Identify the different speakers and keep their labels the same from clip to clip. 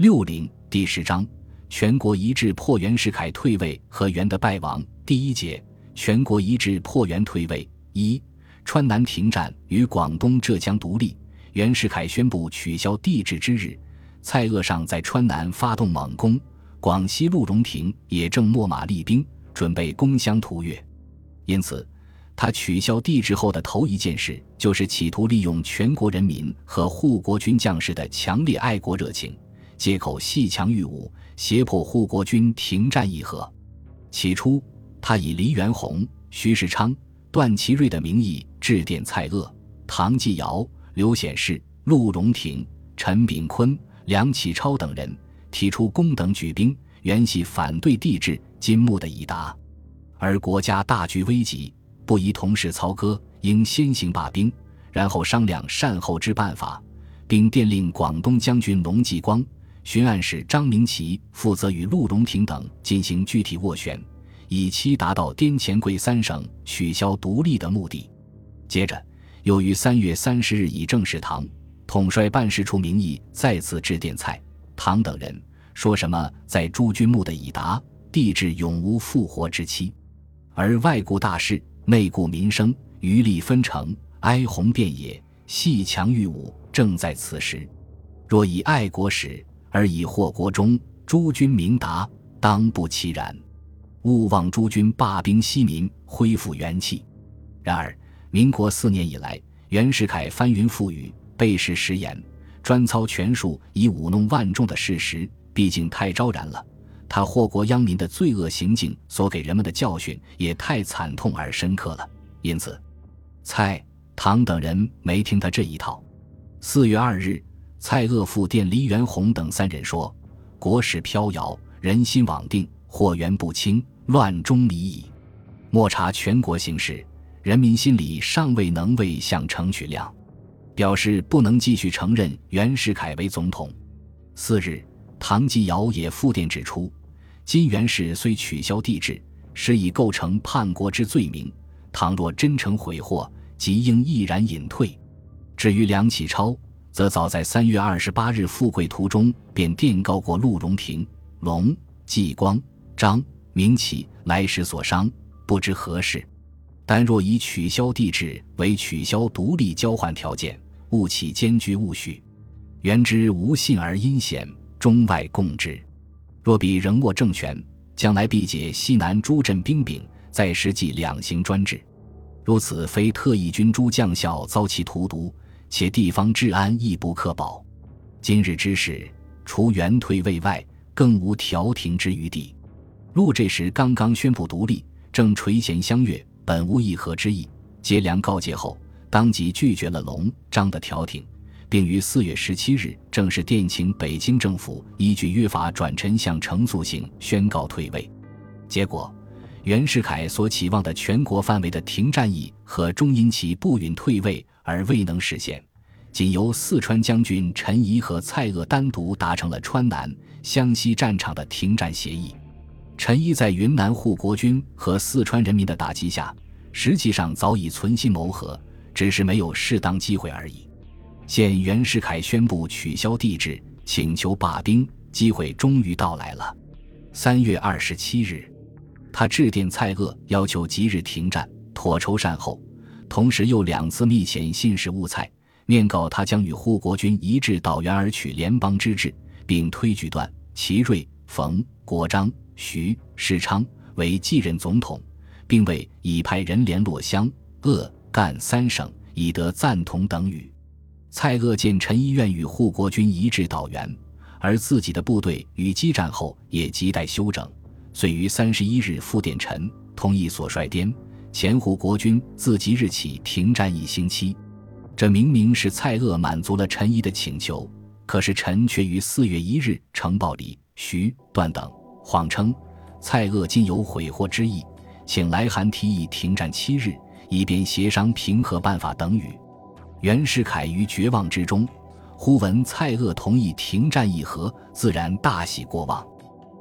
Speaker 1: 六零第十章，全国一致破袁世凯退位和袁的败亡。第一节，全国一致破袁退位。一，川南停战与广东、浙江独立。袁世凯宣布取消帝制之日，蔡锷尚在川南发动猛攻，广西陆荣廷也正秣马厉兵，准备攻湘屠越。因此，他取消帝制后的头一件事，就是企图利用全国人民和护国军将士的强烈爱国热情。借口戏强御武，胁迫护国军停战议和。起初，他以黎元洪、徐世昌、段祺瑞的名义致电蔡锷、唐继尧、刘显世、陆荣廷、陈炳坤、梁启超等人，提出攻等举兵，原系反对帝制，金木的已达。而国家大局危急，不宜同时操戈，应先行罢兵，然后商量善后之办法，并电令广东将军龙继光。巡按使张明奇负责与陆荣廷等进行具体斡旋，以期达到滇黔桂三省取消独立的目的。接着，又于三月三十日以正式堂统帅办事处名义再次致电蔡、唐等人，说什么在诸君墓的已达，帝制永无复活之期。而外顾大事、内顾民生，余力分成，哀鸿遍野，戏强御武，正在此时。若以爱国史，而以祸国中，诸君明达，当不其然。勿忘诸君罢兵息民，恢复元气。然而，民国四年以来，袁世凯翻云覆雨，背誓食言，专操权术以舞弄万众的事实，毕竟太昭然了。他祸国殃民的罪恶行径所给人们的教训也太惨痛而深刻了。因此，蔡、唐等人没听他这一套。四月二日。蔡锷复电黎元洪等三人说：“国事飘摇，人心罔定，祸源不清，乱中离矣。莫察全国形势，人民心里尚未能为向成取量，表示不能继续承认袁世凯为总统。”次日，唐继尧也复电指出：“金元氏虽取消帝制，实已构成叛国之罪名。倘若真诚悔祸，即应毅然隐退。至于梁启超。”则早在三月二十八日赴贵途中，便电告过陆荣廷、龙继光、张明启来时所伤，不知何事。但若以取消帝制为取消独立交换条件，勿起艰巨务许。原之无信而阴险，中外共之。若彼仍握政权，将来必解西南诸镇兵柄，再实际两行专制。如此，非特异军诸将校遭其荼毒。且地方治安亦不可保，今日之事，除元退位外，更无调停之余地。陆这时刚刚宣布独立，正垂涎相悦，本无议和之意。接粮告诫后，当即拒绝了龙张的调停，并于四月十七日正式电请北京政府依据约法转臣向程素行宣告退位。结果，袁世凯所期望的全国范围的停战役和终因其不允退位。而未能实现，仅由四川将军陈仪和蔡锷单独达成了川南、湘西战场的停战协议。陈仪在云南护国军和四川人民的打击下，实际上早已存心谋和，只是没有适当机会而已。现袁世凯宣布取消帝制，请求罢兵，机会终于到来了。三月二十七日，他致电蔡锷，要求即日停战，妥筹善后。同时又两次密遣信使误蔡，面告他将与护国军一致导员而取联邦之志，并推举段祺瑞、冯国璋、徐世昌为继任总统，并为已派人联络湘鄂赣三省，以得赞同等语。蔡锷见陈毅愿与护国军一致导员，而自己的部队与激战后也亟待休整，遂于三十一日复电陈，同意所率滇。前湖国军自即日起停战一星期，这明明是蔡锷满足了陈毅的请求，可是陈却于四月一日呈报李、徐、段等，谎称蔡锷今有悔祸之意，请来函提议停战七日，以便协商平和办法等语。袁世凯于绝望之中，忽闻蔡锷同意停战议和，自然大喜过望，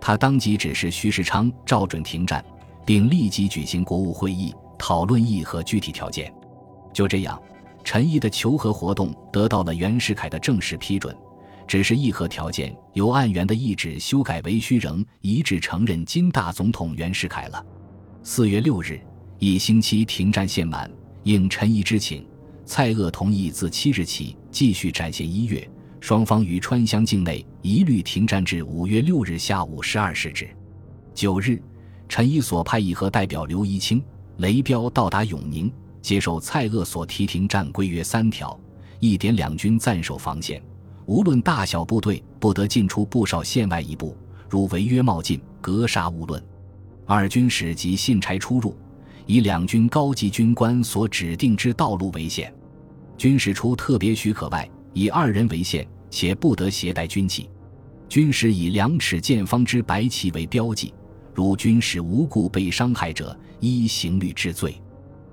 Speaker 1: 他当即指示徐世昌照准停战。并立即举行国务会议，讨论议和具体条件。就这样，陈毅的求和活动得到了袁世凯的正式批准，只是议和条件由岸原的意志修改为须仍一致承认金大总统袁世凯了。四月六日，一星期停战限满，应陈毅之请，蔡锷同意自七日起继续展现一月。双方于川湘境内一律停战至五月六日下午十二时止。九日，陈仪所派议和代表刘宜清、雷彪到达永宁，接受蔡锷所提停战规约三条：一点两军暂守防线，无论大小部队不得进出布少线外一步，如违约冒进，格杀勿论；二军使及信差出入，以两军高级军官所指定之道路为限，军使除特别许可外。以二人为限，且不得携带军旗。军使以两尺见方之白旗为标记。如军士无故被伤害者，依刑律治罪。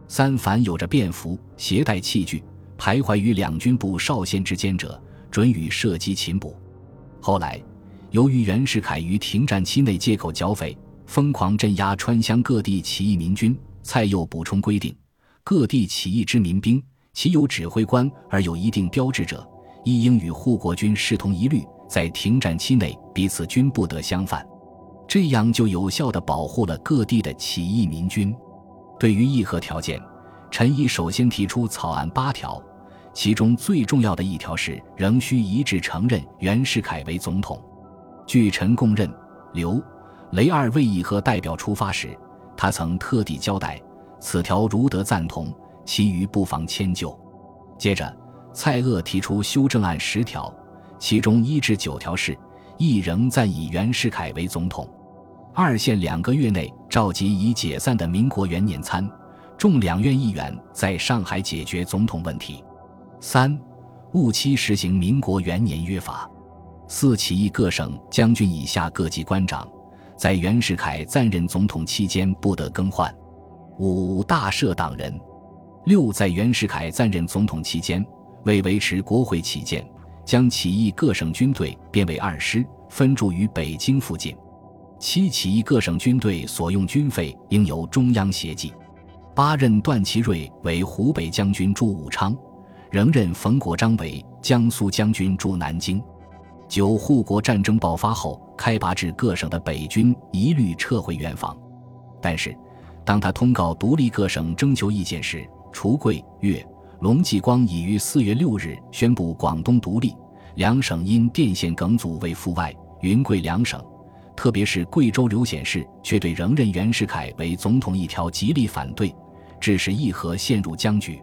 Speaker 1: 三凡有着便服、携带器具、徘徊于两军部哨线之间者，准予射击擒捕。后来，由于袁世凯于停战期内借口剿匪，疯狂镇压川湘各地起义民军，蔡又补充规定：各地起义之民兵。其有指挥官而有一定标志者，亦应与护国军视同一律，在停战期内彼此均不得相犯。这样就有效地保护了各地的起义民军。对于议和条件，陈毅首先提出草案八条，其中最重要的一条是仍需一致承认袁世凯为总统。据陈供认，刘、雷二位议和代表出发时，他曾特地交代，此条如得赞同。其余不妨迁就。接着，蔡锷提出修正案十条，其中一至九条是：一仍暂以袁世凯为总统；二线两个月内召集已解散的民国元年参众两院议员在上海解决总统问题；三务期实行民国元年约法；四起义各省将军以下各级官长在袁世凯暂任总统期间不得更换；五大赦党人。六，在袁世凯暂任总统期间，为维持国会起见，将起义各省军队编为二师，分驻于北京附近。七，起义各省军队所用军费应由中央协计。八，任段祺瑞为湖北将军驻武昌，仍任冯国璋为江苏将军驻南京。九，护国战争爆发后，开拔至各省的北军一律撤回原防。但是，当他通告独立各省征求意见时，除桂、粤、龙继光已于四月六日宣布广东独立，两省因电线梗阻未赴外。云贵两省，特别是贵州刘显世，却对仍任袁世凯为总统一条极力反对，致使议和陷入僵局。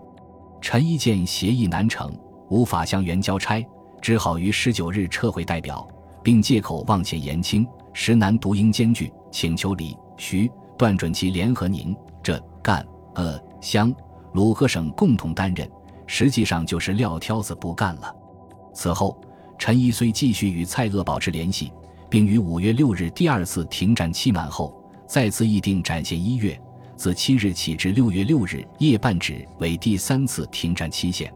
Speaker 1: 陈仪见协议难成，无法向袁交差，只好于十九日撤回代表，并借口望遣延清、石南独英兼具，请求李、徐、段准其联合宁、浙、赣、鄂、湘。鲁各省共同担任，实际上就是撂挑子不干了。此后，陈仪虽继续与蔡锷保持联系，并于五月六日第二次停战期满后，再次议定展现一月，自七日起至六月六日夜半止为第三次停战期限。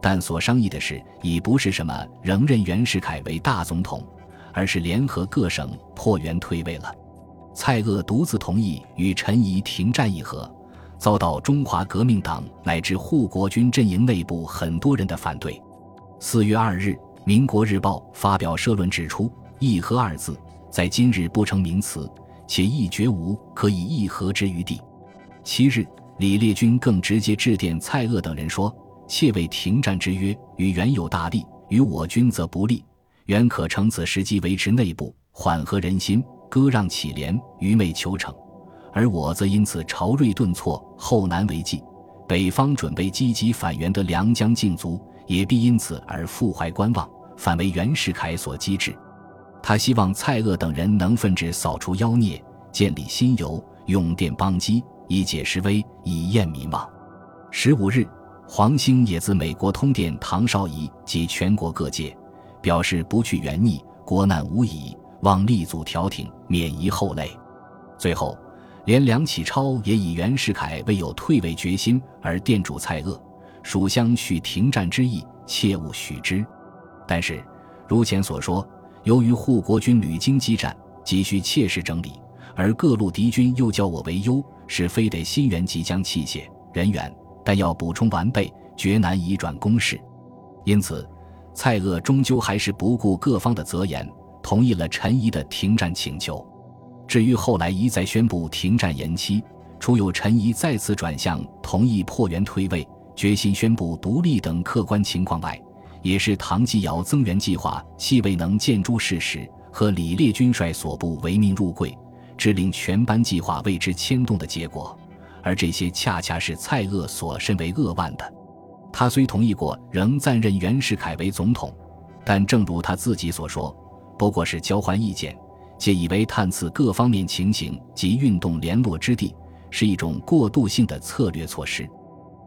Speaker 1: 但所商议的事已不是什么仍任袁世凯为大总统，而是联合各省破袁退位了。蔡锷独自同意与陈仪停战议和。遭到中华革命党乃至护国军阵营内部很多人的反对。四月二日，《民国日报》发表社论指出：“议和二字在今日不成名词，且亦绝无可以议和之余地。”七日，李烈钧更直接致电蔡锷等人说：“切为停战之约，与原有大利，与我军则不利。原可乘此时机维持内部，缓和人心，割让乞廉，愚昧求成。”而我则因此朝锐顿挫，后难为继。北方准备积极反袁的良将劲卒，也必因此而复怀观望，反为袁世凯所机制。他希望蔡锷等人能奋志扫除妖孽，建立新猷，用电邦基，以解时危，以验民望。十五日，黄兴也自美国通电唐绍仪及全国各界，表示不去袁逆，国难无已，望立足调停，免于后累。最后。连梁启超也以袁世凯未有退位决心而电主蔡锷，蜀相许停战之意，切勿许之。但是，如前所说，由于护国军屡经激战，急需切实整理，而各路敌军又叫我为忧，是非得新援即将器械人员，但要补充完备，绝难移转攻势。因此，蔡锷终究还是不顾各方的责言，同意了陈仪的停战请求。至于后来一再宣布停战延期，除有陈仪再次转向同意破元退位、决心宣布独立等客观情况外，也是唐继尧增援计划系未能见诸事实和李烈军帅所部违命入桂，致令全班计划为之牵动的结果。而这些恰恰是蔡锷所身为扼腕的。他虽同意过仍暂任袁世凯为总统，但正如他自己所说，不过是交换意见，借以为探刺各方面情形及运动联络之地，是一种过渡性的策略措施。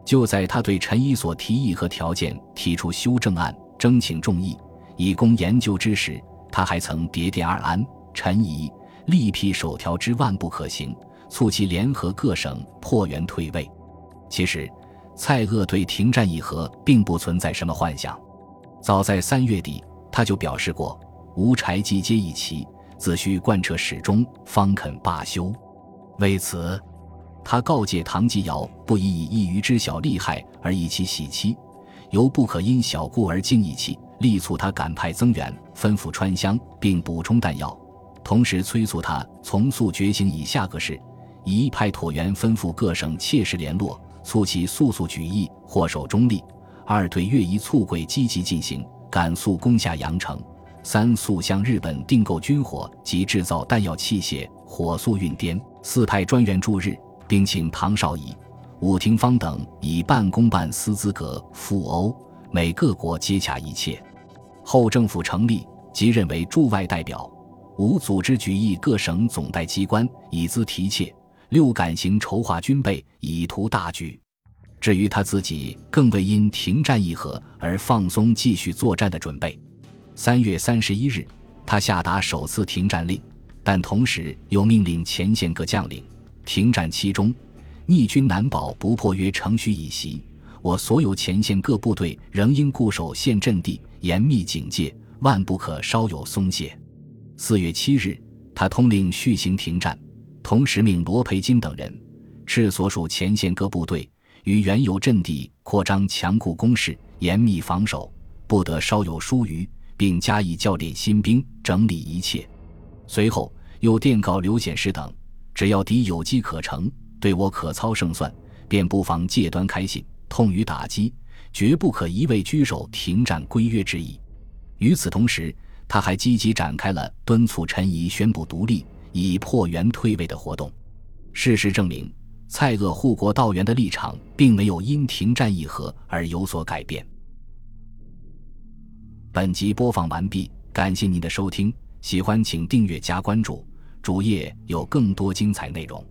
Speaker 1: 就在他对陈仪所提议和条件提出修正案，征请众议以供研究之时，他还曾叠叠二安陈仪力辟首条之万不可行，促其联合各省破元退位。其实。蔡锷对停战议和并不存在什么幻想，早在三月底，他就表示过：“无柴既皆一齐，自须贯彻始终，方肯罢休。”为此，他告诫唐继尧不宜以一隅之小利害而以其喜戚，犹不可因小故而惊义气，力促他赶派增援，吩咐川湘，并补充弹药，同时催促他从速决行以下各事：一派椭圆吩咐各省切实联络。促其速速举义，获守中立；二对越夷促轨积极进行，赶速攻下阳城；三速向日本订购军火及制造弹药器械，火速运滇；四派专员驻日，并请唐绍仪、武廷芳等以办公办私资格赴欧美各国接洽一切。后政府成立，即任为驻外代表；五组织举议各省总代机关，以资提切。六感行筹划军备，以图大局。至于他自己，更为因停战议和而放松继续作战的准备。三月三十一日，他下达首次停战令，但同时又命令前线各将领：停战期中，逆军难保不破约城虚以袭。我所有前线各部队仍应固守现阵地，严密警戒，万不可稍有松懈。四月七日，他通令续行停战。同时命罗培金等人斥所属前线各部队于原有阵地扩张强固工事，严密防守，不得稍有疏虞，并加以教练新兵，整理一切。随后又电告刘显世等，只要敌有机可乘，对我可操胜算，便不妨借端开信，痛予打击，绝不可一味居守停战规约之意。与此同时，他还积极展开了敦促陈仪宣布独立。以破元退位的活动，事实证明，蔡锷护国道元的立场并没有因停战议和而有所改变。本集播放完毕，感谢您的收听，喜欢请订阅加关注，主页有更多精彩内容。